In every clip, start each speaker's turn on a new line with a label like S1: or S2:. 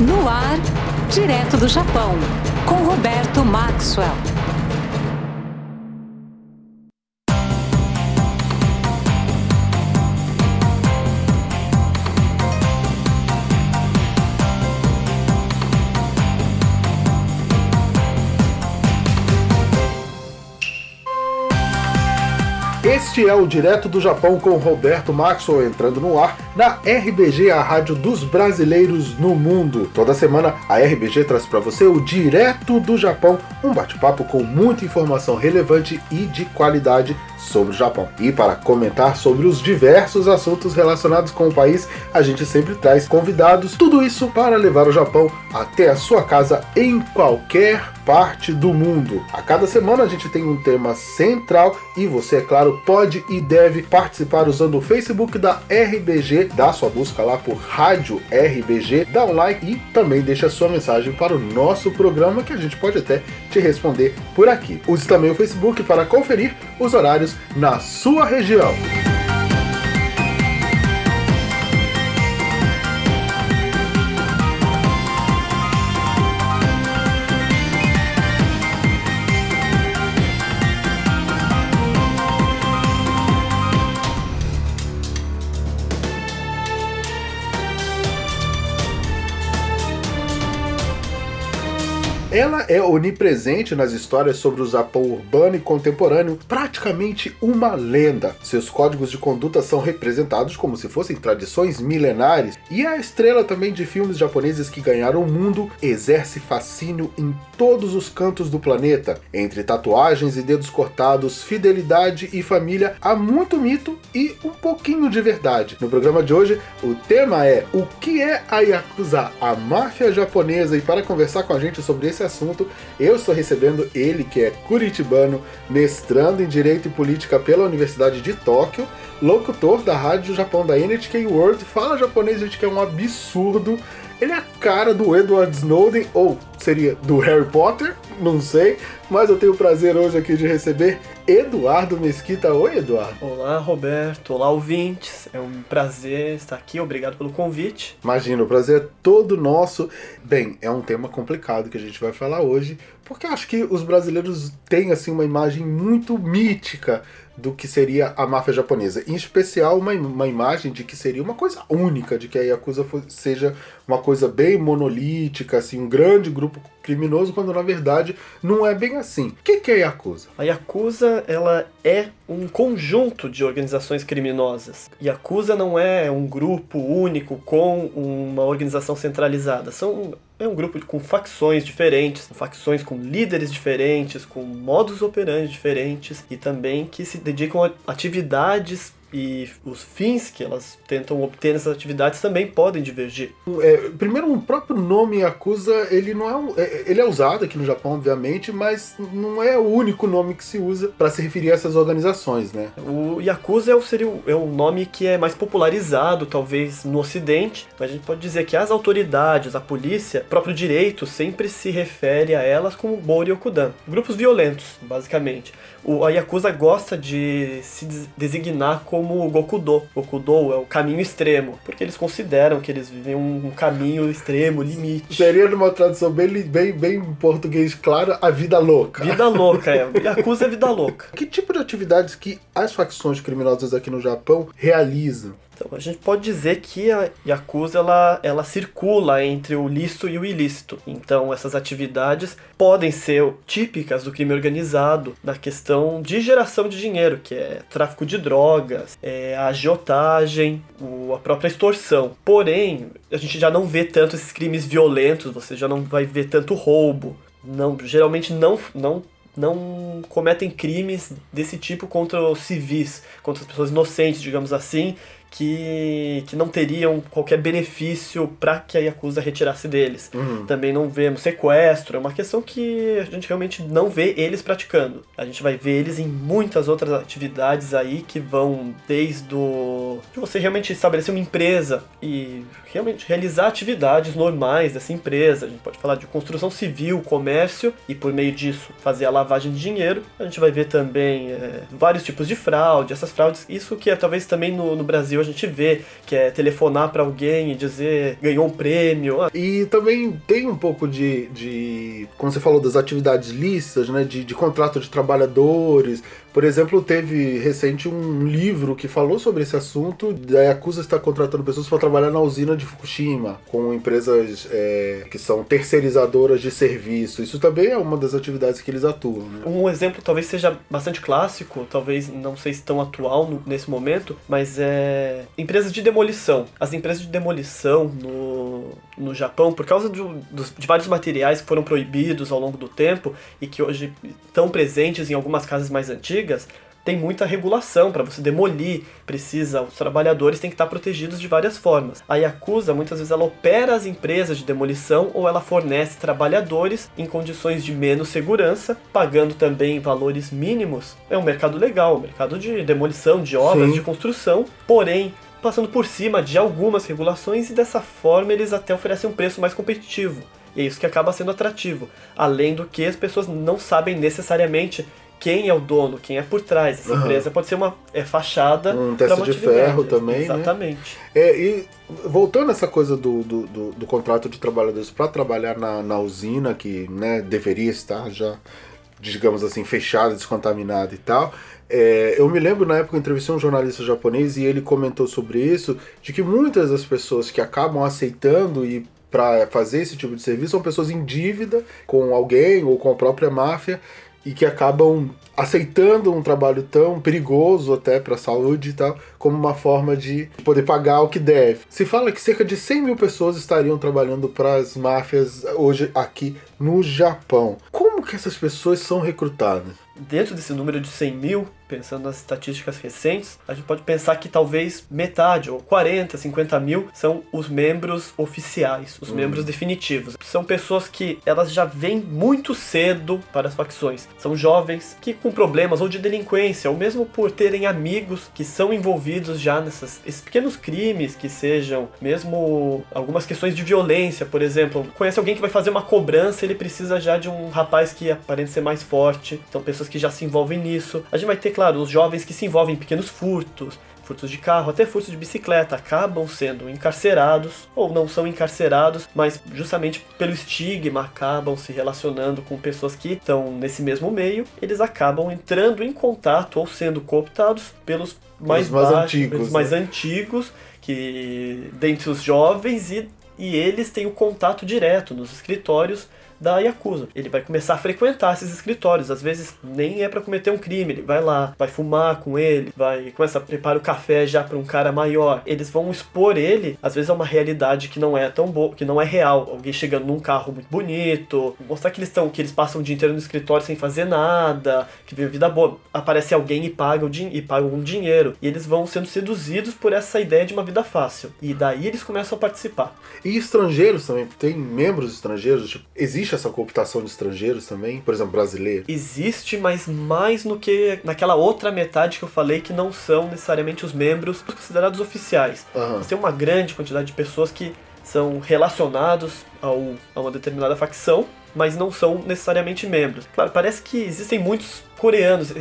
S1: No ar, direto do Japão, com Roberto Maxwell.
S2: Este é o Direto do Japão com Roberto Maxwell entrando no ar na RBG, a rádio dos brasileiros no mundo. Toda semana a RBG traz para você o Direto do Japão, um bate-papo com muita informação relevante e de qualidade sobre o Japão. E para comentar sobre os diversos assuntos relacionados com o país, a gente sempre traz convidados, tudo isso para levar o Japão até a sua casa em qualquer parte do mundo. A cada semana a gente tem um tema central e você, é claro, pode e deve participar usando o Facebook da RBG, dá sua busca lá por Rádio RBG, dá um like e também deixa sua mensagem para o nosso programa que a gente pode até te responder por aqui. Use também o Facebook para conferir os horários na sua região. Ela é onipresente nas histórias sobre o Japão urbano e contemporâneo, praticamente uma lenda. Seus códigos de conduta são representados como se fossem tradições milenares, e é a estrela também de filmes japoneses que ganharam o mundo, exerce fascínio em todos os cantos do planeta. Entre tatuagens e dedos cortados, fidelidade e família, há muito mito e um pouquinho de verdade. No programa de hoje, o tema é o que é a Yakuza, a máfia japonesa, e para conversar com a gente sobre esse assunto, eu estou recebendo ele, que é curitibano, mestrando em Direito e Política pela Universidade de Tóquio, locutor da Rádio Japão da NHK World, fala japonês, gente, que é um absurdo. Ele é a cara do Edward Snowden, ou seria do Harry Potter, não sei, mas eu tenho o prazer hoje aqui de receber Eduardo Mesquita. Oi, Eduardo.
S3: Olá, Roberto. Olá, ouvintes. É um prazer estar aqui. Obrigado pelo convite.
S2: Imagina, o prazer é todo nosso. Bem, é um tema complicado que a gente vai falar hoje, porque eu acho que os brasileiros têm assim uma imagem muito mítica do que seria a máfia japonesa. Em especial, uma, uma imagem de que seria uma coisa única, de que a Yakuza seja uma coisa bem monolítica, assim, um grande grupo criminoso, quando na verdade não é bem assim. O que, que é a Yakuza?
S3: A Yakuza, ela é um conjunto de organizações criminosas. Yakuza não é um grupo único com uma organização centralizada. São é um grupo com facções diferentes, facções com líderes diferentes, com modos operantes diferentes e também que se dedicam atividades e os fins que elas tentam obter nessas atividades também podem divergir.
S2: É, primeiro, o próprio nome Yakuza, ele não é, um, é, ele é usado aqui no Japão, obviamente, mas não é o único nome que se usa para se referir a essas organizações, né?
S3: O Yakuza é o, seria o, é o nome que é mais popularizado, talvez, no Ocidente, mas a gente pode dizer que as autoridades, a polícia, o próprio direito sempre se refere a elas como Boryokudan, grupos violentos, basicamente. O, a Yakuza gosta de se designar como Gokudo. Gokudo é o caminho extremo, porque eles consideram que eles vivem um, um caminho extremo, limite.
S2: Seria numa tradução bem, bem, bem em português claro, a vida louca.
S3: Vida louca, é. Yakuza é vida louca.
S2: Que tipo de atividades que as facções criminosas aqui no Japão realizam?
S3: Então, a gente pode dizer que a Yakuza ela, ela circula entre o lícito e o ilícito. Então, essas atividades podem ser típicas do crime organizado na questão de geração de dinheiro, que é tráfico de drogas, é a agiotagem, o, a própria extorsão. Porém, a gente já não vê tanto esses crimes violentos, você já não vai ver tanto roubo. Não, geralmente não, não não cometem crimes desse tipo contra os civis, contra as pessoas inocentes, digamos assim, que, que não teriam qualquer benefício para que a Yakuza retirasse deles. Uhum. Também não vemos sequestro, é uma questão que a gente realmente não vê eles praticando. A gente vai ver eles em muitas outras atividades aí que vão desde o de você realmente estabelecer uma empresa e realmente realizar atividades normais dessa empresa. A gente pode falar de construção civil, comércio e por meio disso fazer a lavagem de dinheiro. A gente vai ver também é, vários tipos de fraude, essas fraudes, isso que é talvez também no, no Brasil Brasil a gente vê, que é telefonar para alguém e dizer ganhou um prêmio.
S2: E também tem um pouco de, de como você falou, das atividades listas, né, de, de contrato de trabalhadores, por exemplo, teve recente um livro que falou sobre esse assunto. A Yakuza está contratando pessoas para trabalhar na usina de Fukushima, com empresas é, que são terceirizadoras de serviço. Isso também é uma das atividades que eles atuam. Né?
S3: Um exemplo talvez seja bastante clássico, talvez não sei se tão atual no, nesse momento, mas é empresas de demolição. As empresas de demolição no, no Japão, por causa dos, de vários materiais que foram proibidos ao longo do tempo e que hoje estão presentes em algumas casas mais antigas antigas, tem muita regulação para você demolir, precisa, os trabalhadores têm que estar protegidos de várias formas. A Yakuza muitas vezes ela opera as empresas de demolição ou ela fornece trabalhadores em condições de menos segurança, pagando também valores mínimos. É um mercado legal, um mercado de demolição, de obras, Sim. de construção, porém passando por cima de algumas regulações e dessa forma eles até oferecem um preço mais competitivo. E é isso que acaba sendo atrativo. Além do que as pessoas não sabem necessariamente quem é o dono, quem é por trás dessa uhum. empresa. Pode ser uma é, fachada.
S2: Um teste de ferro também. Né?
S3: Exatamente.
S2: Né? É, e voltando a essa coisa do, do, do, do contrato de trabalhadores para trabalhar na, na usina, que né, deveria estar já, digamos assim, fechada, descontaminada e tal. É, eu me lembro na época eu entrevistei um jornalista japonês e ele comentou sobre isso, de que muitas das pessoas que acabam aceitando e para fazer esse tipo de serviço são pessoas em dívida com alguém ou com a própria máfia e que acabam aceitando um trabalho tão perigoso até para a saúde e tal, como uma forma de poder pagar o que deve. Se fala que cerca de 100 mil pessoas estariam trabalhando para as máfias hoje aqui no Japão. Como que essas pessoas são recrutadas?
S3: Dentro desse número de 100 mil, pensando nas estatísticas recentes, a gente pode pensar que talvez metade, ou 40, 50 mil, são os membros oficiais, os hum. membros definitivos. São pessoas que elas já vêm muito cedo para as facções. São jovens que com problemas ou de delinquência, ou mesmo por terem amigos que são envolvidos já nesses esses pequenos crimes, que sejam mesmo algumas questões de violência, por exemplo. Conhece alguém que vai fazer uma cobrança, ele precisa já de um rapaz que aparente ser mais forte. Então pessoas que já se envolvem nisso. A gente vai ter claro, os jovens que se envolvem em pequenos furtos, furtos de carro, até furtos de bicicleta, acabam sendo encarcerados ou não são encarcerados, mas justamente pelo estigma acabam se relacionando com pessoas que estão nesse mesmo meio, eles acabam entrando em contato ou sendo cooptados pelos mais, mais baixos, antigos, pelos né? mais antigos, que dentre os jovens e, e eles têm o contato direto nos escritórios da Yakuza. Ele vai começar a frequentar esses escritórios, às vezes nem é para cometer um crime, ele vai lá, vai fumar com ele, vai começa a preparar o café já para um cara maior. Eles vão expor ele, às vezes é uma realidade que não é tão boa, que não é real. Alguém chegando num carro muito bonito, mostrar que eles estão, que eles passam o dia inteiro no escritório sem fazer nada, que vivem vida boa. Aparece alguém e paga o e paga um dinheiro, e eles vão sendo seduzidos por essa ideia de uma vida fácil. E daí eles começam a participar.
S2: E estrangeiros também, tem membros estrangeiros, tipo, existe existe essa cooptação de estrangeiros também? Por exemplo, brasileiro?
S3: Existe, mas mais no que naquela outra metade que eu falei que não são necessariamente os membros considerados oficiais. Uhum. Você tem uma grande quantidade de pessoas que são relacionados ao, a uma determinada facção, mas não são necessariamente membros. Claro, parece que existem muitos coreanos,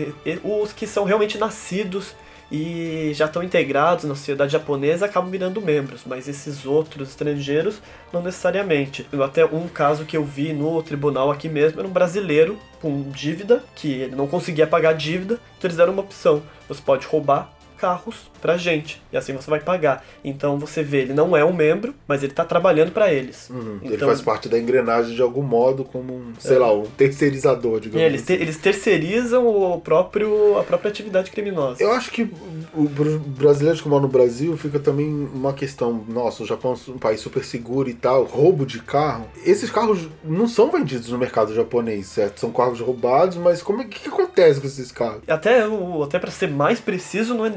S3: os que são realmente nascidos e já estão integrados na sociedade japonesa acabam virando membros, mas esses outros estrangeiros não necessariamente. Até um caso que eu vi no tribunal aqui mesmo era um brasileiro com dívida, que ele não conseguia pagar a dívida, então eles deram uma opção: você pode roubar carros pra gente. E assim você vai pagar. Então você vê, ele não é um membro, mas ele tá trabalhando para eles.
S2: Uhum,
S3: então,
S2: ele faz parte da engrenagem de algum modo, como um, sei é. lá, um terceirizador, digamos
S3: é, eles, assim. eles terceirizam o próprio, a própria atividade criminosa.
S2: Eu acho que o brasileiro que mora no Brasil fica também uma questão, nossa, o Japão é um país super seguro e tal, roubo de carro. Esses carros não são vendidos no mercado japonês, certo? São carros roubados, mas como é que, que acontece com esses carros?
S3: Até, até para ser mais preciso, não é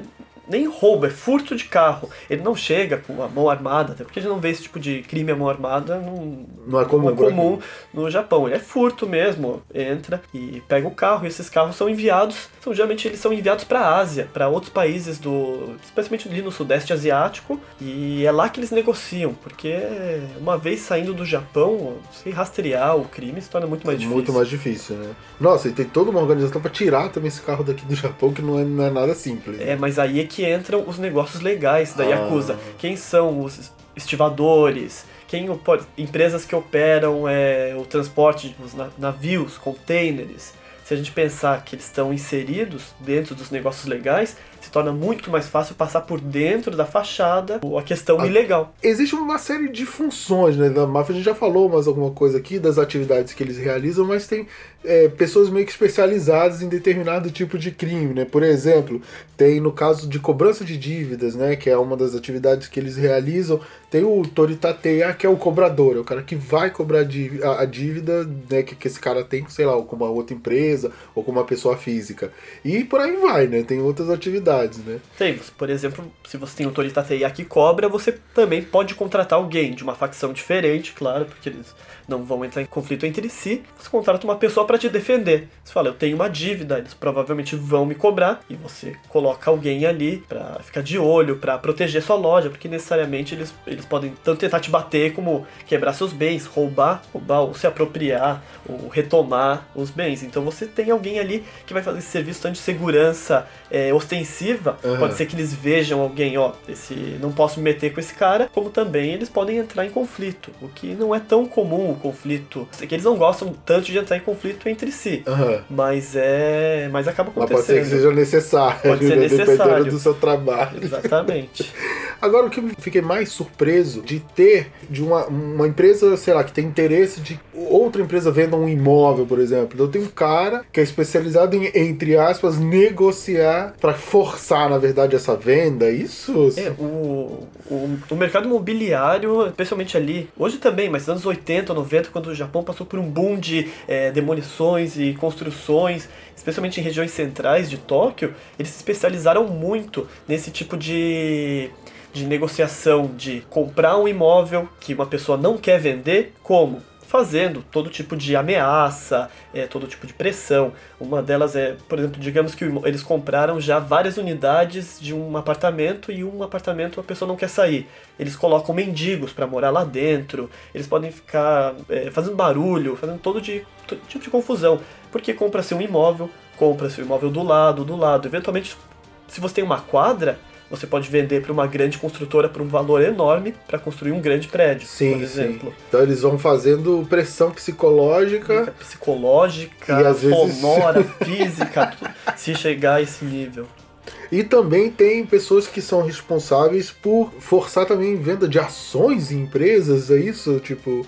S3: nem roubo, é furto de carro. Ele não chega com a mão armada, até porque a gente não vê esse tipo de crime à mão armada, não,
S2: não é comum,
S3: não é comum no Japão. Ele é furto mesmo, entra e pega o carro, e esses carros são enviados, são geralmente eles são enviados para a Ásia, para outros países do, especialmente ali no sudeste asiático, e é lá que eles negociam, porque uma vez saindo do Japão, se rastrear o crime se torna muito mais difícil.
S2: Muito mais difícil, né? Nossa, e tem toda uma organização para tirar também esse carro daqui do Japão que não é, não é nada simples.
S3: É, mas aí é que que entram os negócios legais da
S2: Ah.
S3: Yakuza. Quem são os estivadores, quem empresas que operam é, o transporte na- navios, containers. Se a gente pensar que eles estão inseridos dentro dos negócios legais, se torna muito mais fácil passar por dentro da fachada a questão
S2: Ah.
S3: ilegal.
S2: Existe uma série de funções né, da máfia, a gente já falou mais alguma coisa aqui das atividades que eles realizam, mas tem é, pessoas meio que especializadas em determinado tipo de crime, né? Por exemplo, tem no caso de cobrança de dívidas, né, que é uma das atividades que eles realizam, tem o Toritateia, que é o cobrador, é o cara que vai cobrar a, a dívida né, que, que esse cara tem, sei lá, ou com uma outra empresa, ou com uma pessoa física. E por aí vai, né? Tem outras atividades, né?
S3: Temos, por exemplo, se você tem o Toritateia que cobra, você também pode contratar alguém de uma facção diferente, claro, porque eles não vão entrar em conflito entre si. Você contrata uma pessoa para te defender. Você fala, eu tenho uma dívida, eles provavelmente vão me cobrar, e você coloca alguém ali para ficar de olho, para proteger sua loja, porque necessariamente eles, eles podem tanto tentar te bater como quebrar seus bens, roubar, roubar ou se apropriar, ou retomar os bens. Então você tem alguém ali que vai fazer esse serviço tanto de segurança é,
S2: Aham.
S3: pode ser que eles vejam alguém, ó, esse não posso me meter com esse cara, como também eles podem entrar em conflito, o que não é tão comum o conflito, é que eles não gostam tanto de entrar em conflito entre si,
S2: Aham.
S3: mas é, mas acaba
S2: Mas pode ser que
S3: acontecendo.
S2: seja necessário,
S3: Pode ser
S2: né?
S3: necessário.
S2: dependendo do seu trabalho.
S3: Exatamente.
S2: Agora, o que eu fiquei mais surpreso de ter de uma, uma empresa, sei lá, que tem interesse de outra empresa venda um imóvel, por exemplo. Então tem um cara que é especializado em, entre aspas, negociar para forçar, na verdade, essa venda. Isso.
S3: É, o, o, o mercado imobiliário, especialmente ali, hoje também, mas nos anos 80, 90, quando o Japão passou por um boom de é, demolições e construções, especialmente em regiões centrais de Tóquio, eles se especializaram muito nesse tipo de, de negociação de comprar um imóvel que uma pessoa não quer vender, como? Fazendo todo tipo de ameaça, é, todo tipo de pressão. Uma delas é, por exemplo, digamos que eles compraram já várias unidades de um apartamento e um apartamento a pessoa não quer sair. Eles colocam mendigos para morar lá dentro, eles podem ficar é, fazendo barulho, fazendo todo, de, todo tipo de confusão. Porque compra-se um imóvel, compra-se o imóvel do lado, do lado. Eventualmente, se você tem uma quadra, você pode vender para uma grande construtora por um valor enorme para construir um grande prédio,
S2: Sim,
S3: por exemplo.
S2: sim. Então eles vão fazendo pressão psicológica.
S3: Psicológica,
S2: às vezes-
S3: sonora, física, se chegar a esse nível.
S2: E também tem pessoas que são responsáveis por forçar também venda de ações em empresas, é isso? Tipo,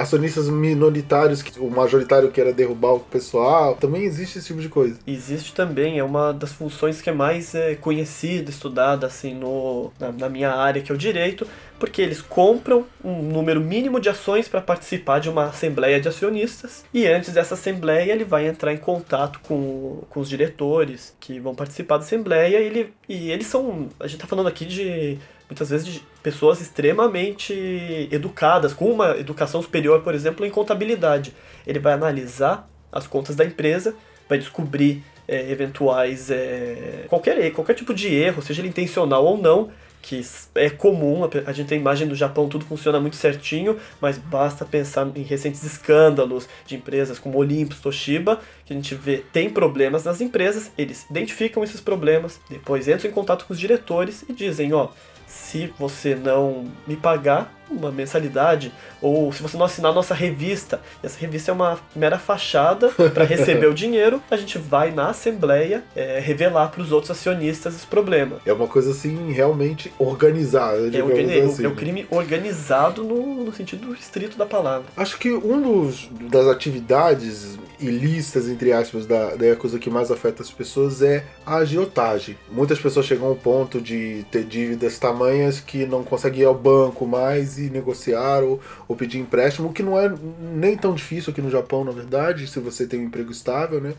S2: acionistas minoritários, que o majoritário queira derrubar o pessoal. Também existe esse tipo de coisa.
S3: Existe também, é uma das funções que é mais é, conhecida, estudada assim no, na, na minha área, que é o direito, porque eles compram um número mínimo de ações para participar de uma assembleia de acionistas e antes dessa assembleia ele vai entrar em contato com, com os diretores que vão participar da assembleia e, ele, e eles são, a gente está falando aqui de muitas vezes de pessoas extremamente educadas, com uma educação superior, por exemplo, em contabilidade. Ele vai analisar as contas da empresa, vai descobrir é, eventuais é, qualquer qualquer tipo de erro, seja ele intencional ou não, que é comum, a gente tem imagem do Japão, tudo funciona muito certinho, mas basta pensar em recentes escândalos de empresas como Olympus, Toshiba, que a gente vê tem problemas nas empresas, eles identificam esses problemas, depois entram em contato com os diretores e dizem, ó, se você não me pagar uma mensalidade, ou se você não assinar a nossa revista, e essa revista é uma mera fachada para receber o dinheiro, a gente vai na assembleia é, revelar para os outros acionistas esse problema.
S2: É uma coisa assim, realmente organizada.
S3: É o,
S2: digamos
S3: crime-
S2: assim,
S3: é o
S2: né?
S3: crime organizado no, no sentido estrito da palavra.
S2: Acho que um dos, das atividades ilícitas, entre aspas, da, da Yakuza que mais afeta as pessoas é a agiotagem. Muitas pessoas chegam ao ponto de ter dívidas tamanhas que não conseguem ir ao banco mais e negociar ou, ou pedir empréstimo, o que não é nem tão difícil aqui no Japão, na verdade, se você tem um emprego estável, né?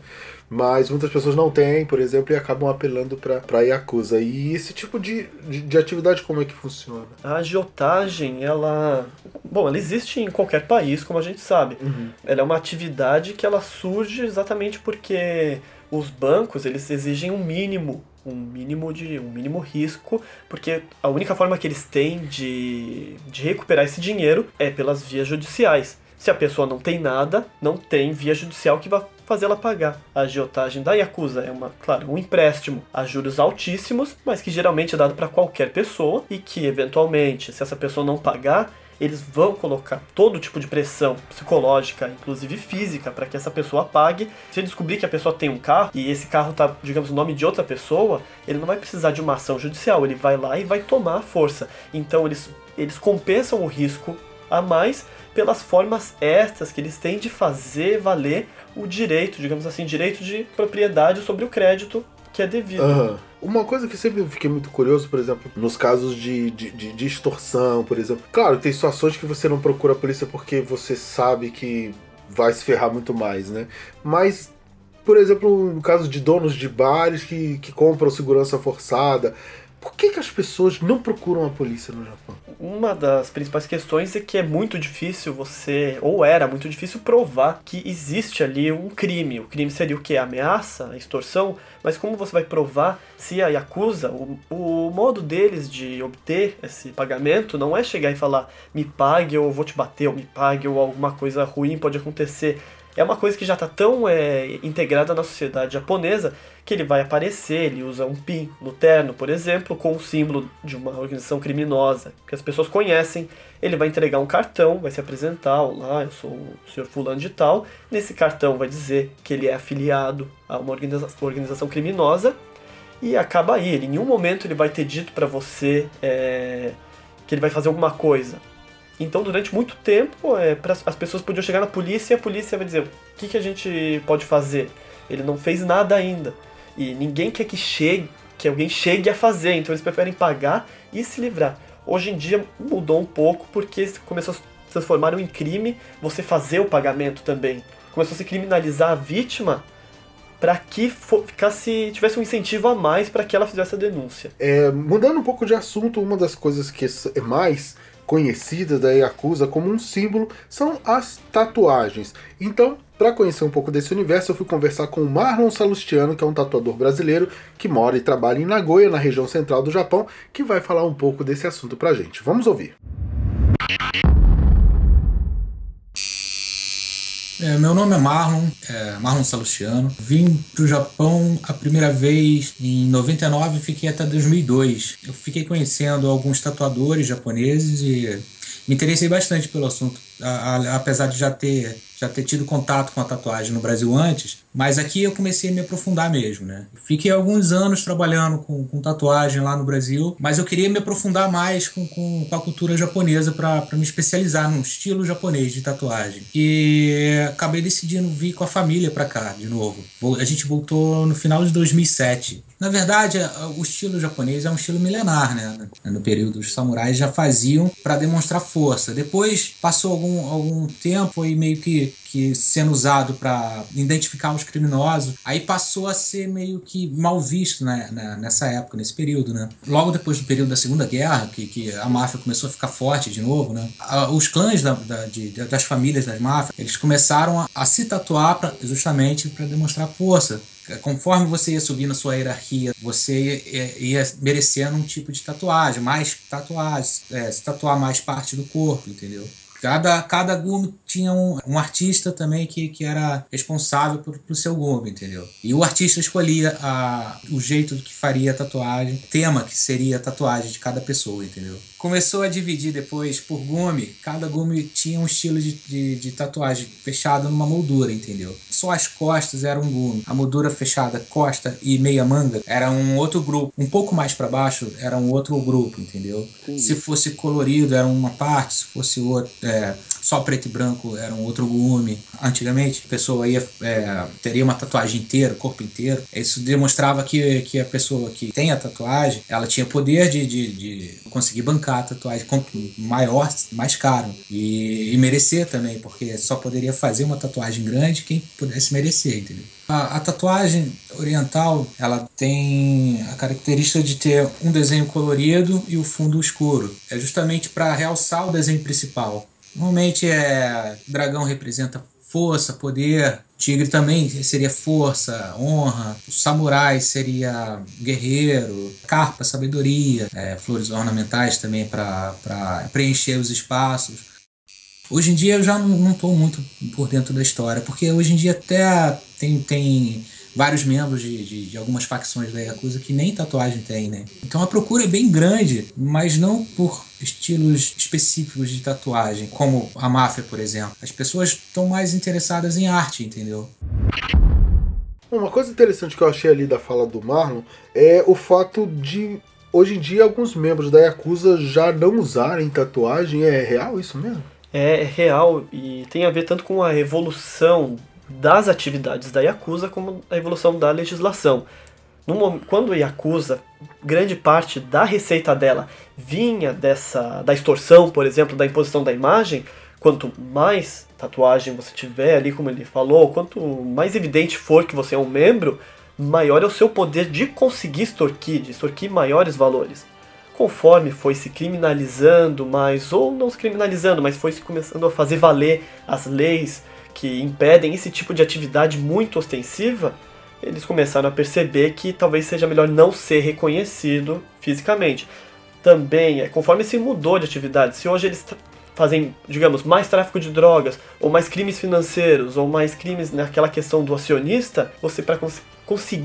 S2: Mas muitas pessoas não têm, por exemplo, e acabam apelando para a Yakuza. E esse tipo de, de, de atividade, como é que funciona?
S3: A agiotagem, ela. Bom, ela existe em qualquer país, como a gente sabe. Ela é uma atividade que ela surge exatamente porque os bancos eles exigem um mínimo, um mínimo de um mínimo risco, porque a única forma que eles têm de, de recuperar esse dinheiro é pelas vias judiciais. Se a pessoa não tem nada, não tem via judicial que vá fazê-la pagar. A agiotagem da Yakuza é uma, claro, um empréstimo a juros altíssimos, mas que geralmente é dado para qualquer pessoa e que eventualmente, se essa pessoa não pagar, eles vão colocar todo tipo de pressão psicológica, inclusive física, para que essa pessoa pague. Se descobrir que a pessoa tem um carro e esse carro tá, digamos, no nome de outra pessoa, ele não vai precisar de uma ação judicial, ele vai lá e vai tomar a força. Então eles, eles compensam o risco a mais pelas formas extras que eles têm de fazer valer o direito, digamos assim, direito de propriedade sobre o crédito que é devido.
S2: Uhum. Uma coisa que sempre fiquei muito curioso, por exemplo, nos casos de, de, de, de extorsão, por exemplo. Claro, tem situações que você não procura a polícia porque você sabe que vai se ferrar muito mais, né? Mas, por exemplo, no caso de donos de bares que, que compram segurança forçada, por que, que as pessoas não procuram a polícia no Japão?
S3: Uma das principais questões é que é muito difícil você, ou era muito difícil provar que existe ali um crime. O crime seria o que? Ameaça, extorsão, mas como você vai provar se a Yakuza, o, o modo deles de obter esse pagamento não é chegar e falar me pague ou vou te bater, ou me pague ou alguma coisa ruim pode acontecer é uma coisa que já está tão é, integrada na sociedade japonesa que ele vai aparecer, ele usa um pin no terno, por exemplo, com o símbolo de uma organização criminosa que as pessoas conhecem. Ele vai entregar um cartão, vai se apresentar, olá, eu sou o senhor fulano de tal. Nesse cartão vai dizer que ele é afiliado a uma organiza organização criminosa e acaba aí. Ele, em nenhum momento ele vai ter dito para você é, que ele vai fazer alguma coisa. Então, durante muito tempo, é, as pessoas podiam chegar na polícia e a polícia vai dizer: o que, que a gente pode fazer? Ele não fez nada ainda. E ninguém quer que chegue, que alguém chegue a fazer, então eles preferem pagar e se livrar. Hoje em dia mudou um pouco porque começou a se transformar em crime você fazer o pagamento também. Começou a se criminalizar a vítima para que ficasse, tivesse um incentivo a mais para que ela fizesse a denúncia.
S2: É, mudando um pouco de assunto, uma das coisas que é mais conhecida da Yakuza como um símbolo são as tatuagens. Então, para conhecer um pouco desse universo, eu fui conversar com o Marlon Salustiano, que é um tatuador brasileiro que mora e trabalha em Nagoya, na região central do Japão, que vai falar um pouco desse assunto pra gente. Vamos ouvir.
S4: É, meu nome é Marlon, é Marlon Salustiano. Vim para o Japão a primeira vez em 99 e fiquei até 2002. Eu fiquei conhecendo alguns tatuadores japoneses e me interessei bastante pelo assunto, apesar de já ter já ter tido contato com a tatuagem no Brasil antes, mas aqui eu comecei a me aprofundar mesmo, né? Fiquei alguns anos trabalhando com, com tatuagem lá no Brasil, mas eu queria me aprofundar mais com, com, com a cultura japonesa para me especializar num estilo japonês de tatuagem. E acabei decidindo vir com a família para cá de novo. A gente voltou no final de 2007. Na verdade, o estilo japonês é um estilo milenar, né? No período, os samurais já faziam para demonstrar força. Depois passou algum, algum tempo e meio que que sendo usado para identificar os criminosos, aí passou a ser meio que mal visto né, nessa época, nesse período, né? Logo depois do período da Segunda Guerra, que, que a máfia começou a ficar forte de novo, né? Os clãs da, da, de, das famílias das máfias, eles começaram a, a se tatuar pra, justamente para demonstrar força conforme você ia subindo a sua hierarquia, você ia, ia merecendo um tipo de tatuagem, mais tatuagens, é, se tatuar mais parte do corpo, entendeu? Cada, cada gume tinha um, um artista também que, que era responsável por, pelo seu gume, entendeu? E o artista escolhia a, o jeito que faria a tatuagem, tema que seria a tatuagem de cada pessoa, entendeu? Começou a dividir depois por gume, cada gume tinha um estilo de, de, de tatuagem fechado numa moldura, entendeu? Só as costas eram um gume, a moldura fechada, costa e meia manga era um outro grupo. Um pouco mais para baixo era um outro grupo, entendeu? Se fosse colorido era uma parte, se fosse outra. É, só preto e branco era um outro gume. Antigamente, a pessoa ia, é, teria uma tatuagem inteira, corpo inteiro. Isso demonstrava que, que a pessoa que tem a tatuagem, ela tinha poder de, de, de conseguir bancar a tatuagem maior, mais caro. E, e, merecer também, porque só poderia fazer uma tatuagem grande quem pudesse merecer, entendeu? A, a, tatuagem oriental ela tem a característica de ter um desenho colorido e o fundo escuro. É justamente para realçar o desenho principal. Normalmente é dragão representa força, poder, tigre também seria força, honra, o samurai seria guerreiro, carpa, sabedoria, é, flores ornamentais também para preencher os espaços. Hoje em dia eu já não estou muito por dentro da história, porque hoje em dia até tem, tem vários membros de, de, de, algumas facções da Yakuza que nem tatuagem tem, né? Então a procura é bem grande, mas não por estilos específicos de tatuagem, como a máfia, por exemplo. As pessoas estão mais interessadas em arte, entendeu?
S2: Uma coisa interessante que eu achei ali da fala do Marlon é o fato de hoje em dia alguns membros da Yakuza já não usarem tatuagem. É real isso mesmo?
S3: é real e tem a ver tanto com a evolução das atividades da Yakuza como a evolução da legislação. No, quando a Yakuza, grande parte da receita dela vinha dessa da extorsão, por exemplo, da imposição da imagem, quanto mais tatuagem você tiver ali, como ele falou, quanto mais evidente for que você é um membro, maior é o seu poder de conseguir extorquir, de extorquir maiores valores conforme foi se criminalizando mais, ou não se criminalizando, mas foi se começando a fazer valer as leis que impedem esse tipo de atividade muito ostensiva, eles começaram a perceber que talvez seja melhor não ser reconhecido fisicamente. Também, é, conforme se mudou de atividade, se hoje eles fazem, digamos, mais tráfico de drogas, ou mais crimes financeiros, ou mais crimes naquela questão do acionista, você para conseguir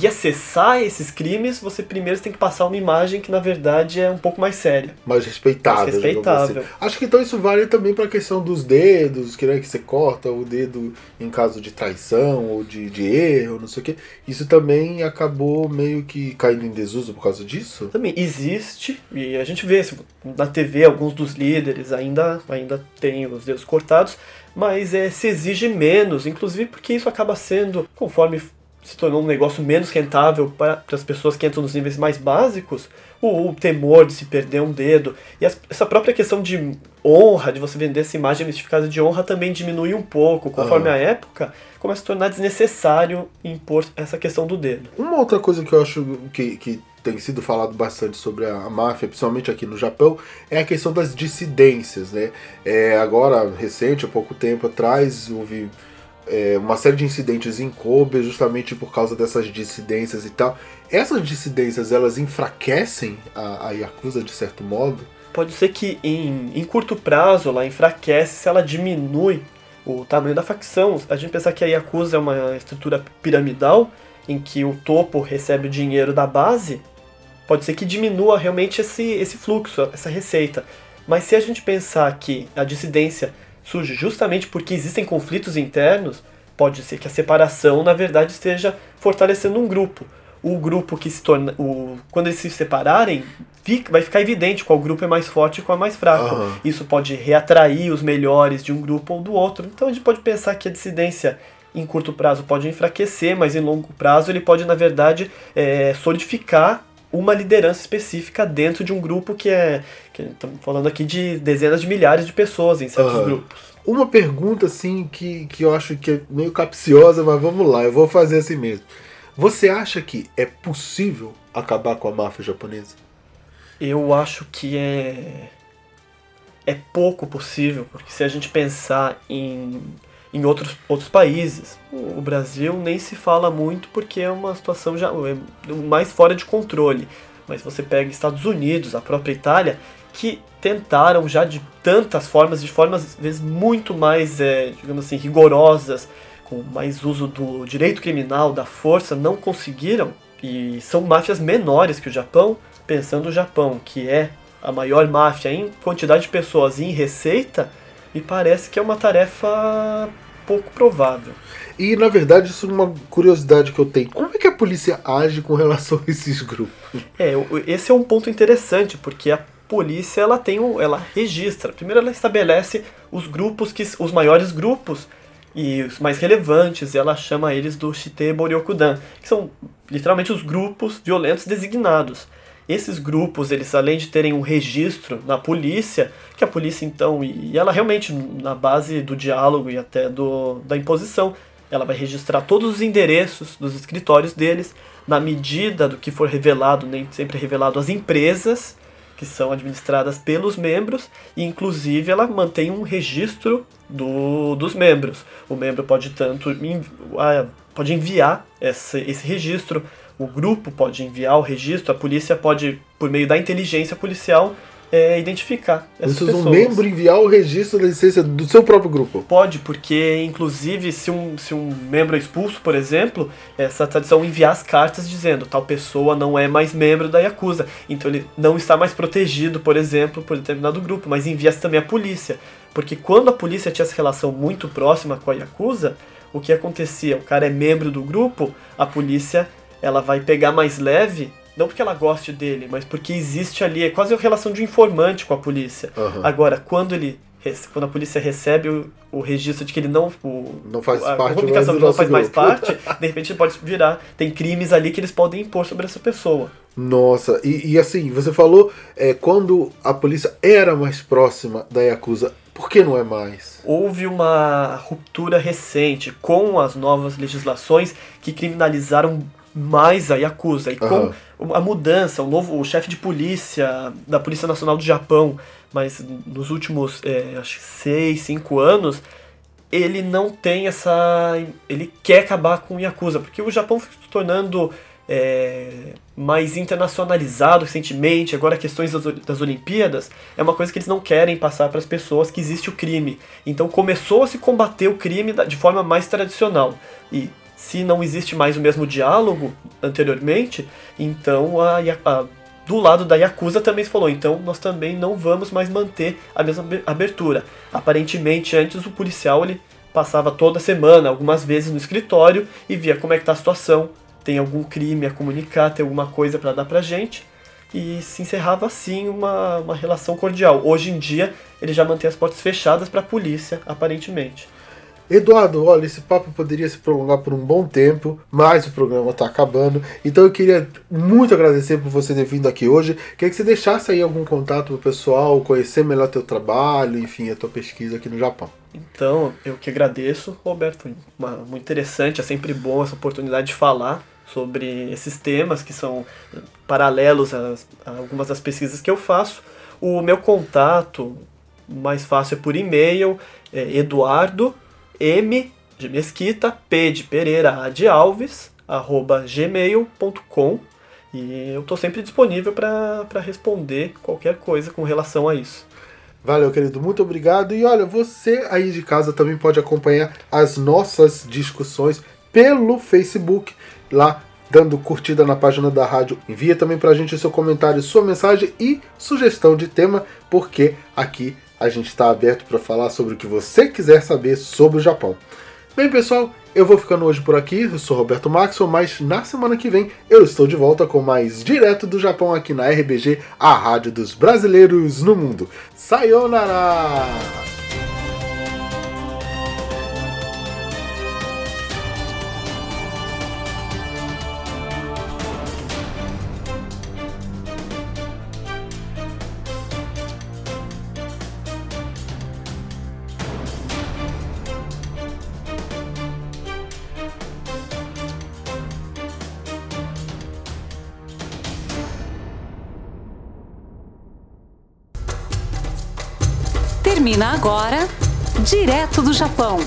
S3: acessar esses crimes, você primeiro tem que passar uma imagem que na verdade é um pouco mais séria.
S2: Mais respeitável. Mais respeitável. Assim. Acho que então isso vale também para a questão dos dedos, que, né, que você corta o dedo em caso de traição ou de, de erro, não sei o que. Isso também acabou meio que caindo em desuso por causa disso?
S3: Também existe, e a gente vê na TV alguns dos líderes ainda, ainda têm os dedos cortados, mas é, se exige menos, inclusive porque isso acaba sendo, conforme se tornou um negócio menos rentável para as pessoas que entram nos níveis mais básicos, o, o temor de se perder um dedo e as, essa própria questão de honra, de você vender essa imagem mistificada de honra também diminui um pouco, conforme uhum. a época, começa a se tornar desnecessário impor essa questão do dedo.
S2: Uma outra coisa que eu acho que, que tem sido falado bastante sobre a, máfia, principalmente aqui no Japão, é a questão das dissidências, né? É, agora, recente, há pouco tempo atrás, houve é, uma série de incidentes em Kobe justamente por causa dessas dissidências e tal. Essas dissidências elas enfraquecem a, a Yakuza de certo modo?
S3: Pode ser que em, em curto prazo ela enfraquece se ela diminui o tamanho da facção. A gente pensar que a Yakuza é uma estrutura piramidal em que o topo recebe o dinheiro da base, pode ser que diminua realmente esse, esse fluxo, essa receita. Mas se a gente pensar que a dissidência surge justamente porque existem conflitos internos, pode ser que a separação, na verdade, esteja fortalecendo um grupo. O grupo que se torna. O, quando eles se separarem, fica, vai ficar evidente qual grupo é mais forte e qual é mais fraco. Uhum. Isso pode reatrair os melhores de um grupo ou do outro. Então a gente pode pensar que a dissidência em curto prazo pode enfraquecer, mas em longo prazo ele pode, na verdade, é, solidificar uma liderança específica dentro de um grupo que é. Que estamos falando aqui de dezenas de milhares de pessoas em certos uhum. grupos.
S2: Uma pergunta, assim, que, que eu acho que é meio capciosa, mas vamos lá, eu vou fazer assim mesmo. Você acha que é possível acabar com a máfia japonesa?
S3: Eu acho que é. É pouco possível, porque se a gente pensar em em outros, outros países. O Brasil nem se fala muito porque é uma situação já é mais fora de controle. Mas você pega Estados Unidos, a própria Itália, que tentaram já de tantas formas, de formas às vezes muito mais, é, digamos assim, rigorosas, com mais uso do direito criminal, da força, não conseguiram. E são máfias menores que o Japão, pensando o Japão, que é a maior máfia em quantidade de pessoas e em receita, me parece que é uma tarefa pouco provável.
S2: E na verdade, isso é uma curiosidade que eu tenho. Como é que a polícia age com relação a esses grupos?
S3: É, esse é um ponto interessante, porque a polícia ela tem um, ela registra. Primeiro ela estabelece os grupos que os maiores grupos e os mais relevantes, e ela chama eles do Shite Boryokudan, que são literalmente os grupos violentos designados. Esses grupos, eles além de terem um registro na polícia, que a polícia então, e ela realmente na base do diálogo e até do, da imposição, ela vai registrar todos os endereços dos escritórios deles, na medida do que for revelado, nem sempre revelado às empresas que são administradas pelos membros, e inclusive ela mantém um registro do, dos membros. O membro pode tanto pode enviar esse, esse registro o grupo pode enviar o registro, a polícia pode, por meio da inteligência policial, é, identificar essas
S2: Vocês
S3: pessoas.
S2: um membro enviar o registro da licença do seu próprio grupo.
S3: Pode, porque inclusive se um, se um membro é expulso, por exemplo, essa tradição enviar as cartas dizendo tal pessoa não é mais membro da Yakuza, então ele não está mais protegido, por exemplo, por determinado grupo, mas envia também a polícia. Porque quando a polícia tinha essa relação muito próxima com a Yakuza, o que acontecia? O cara é membro do grupo, a polícia ela vai pegar mais leve, não porque ela goste dele, mas porque existe ali, é quase uma relação de informante com a polícia.
S2: Aham.
S3: Agora, quando ele quando a polícia recebe o, o registro de que ele não o,
S2: Não faz
S3: a
S2: parte
S3: publicação
S2: mais do
S3: não faz mais
S2: grupo.
S3: parte, de repente ele pode virar. Tem crimes ali que eles podem impor sobre essa pessoa.
S2: Nossa, e, e assim, você falou é, quando a polícia era mais próxima da Yakuza, por que não é mais?
S3: Houve uma ruptura recente com as novas legislações que criminalizaram mais a Yakuza. E com a mudança, o novo o chefe de polícia da Polícia Nacional do Japão, mas nos últimos é, acho que seis, cinco anos, ele não tem essa. Ele quer acabar com o Yakuza, porque o Japão foi se tornando é, mais internacionalizado recentemente, agora questões das, das Olimpíadas, é uma coisa que eles não querem passar para as pessoas que existe o crime. Então começou a se combater o crime da- de forma mais tradicional. E se não existe mais o mesmo diálogo anteriormente, então a, a- do lado da Yakuza também se falou, então nós também não vamos mais manter a mesma abe- abertura. Aparentemente antes o policial ele passava toda semana, algumas vezes no escritório e via como é que tá a situação, tem algum crime a comunicar, tem alguma coisa para dar pra gente e se encerrava assim uma, uma relação cordial. Hoje em dia ele já mantém as portas fechadas para a polícia, aparentemente.
S2: Eduardo, olha, esse papo poderia se prolongar por um bom tempo, mas o programa está acabando. Então eu queria muito agradecer por você ter vindo aqui hoje. Queria que você deixasse aí algum contato pro pessoal, conhecer melhor teu trabalho, enfim, a tua pesquisa aqui no Japão.
S3: Então, eu que agradeço, Roberto. Muito interessante, é sempre bom essa oportunidade de falar sobre esses temas que são paralelos às- a, algumas das pesquisas que eu faço. O meu contato mais fácil é por e-mail, é Eduardo M de Mesquita, P de Pereira, A de Alves, arroba gmail.com e eu estou sempre disponível para responder qualquer coisa com relação a isso.
S2: Valeu, querido, muito obrigado. E olha, você aí de casa também pode acompanhar as nossas discussões pelo Facebook, lá dando curtida na página da rádio. Envia também pra gente o seu comentário, sua mensagem e sugestão de tema, porque aqui a gente está aberto para falar sobre o que você quiser saber sobre o Japão. Bem, pessoal, eu vou ficando hoje por aqui. Eu sou Roberto Maxwell, mas na semana que vem eu estou de volta com mais Direto do Japão aqui na RBG, a rádio dos brasileiros no mundo. Sayonara!
S1: Agora Direto do Japão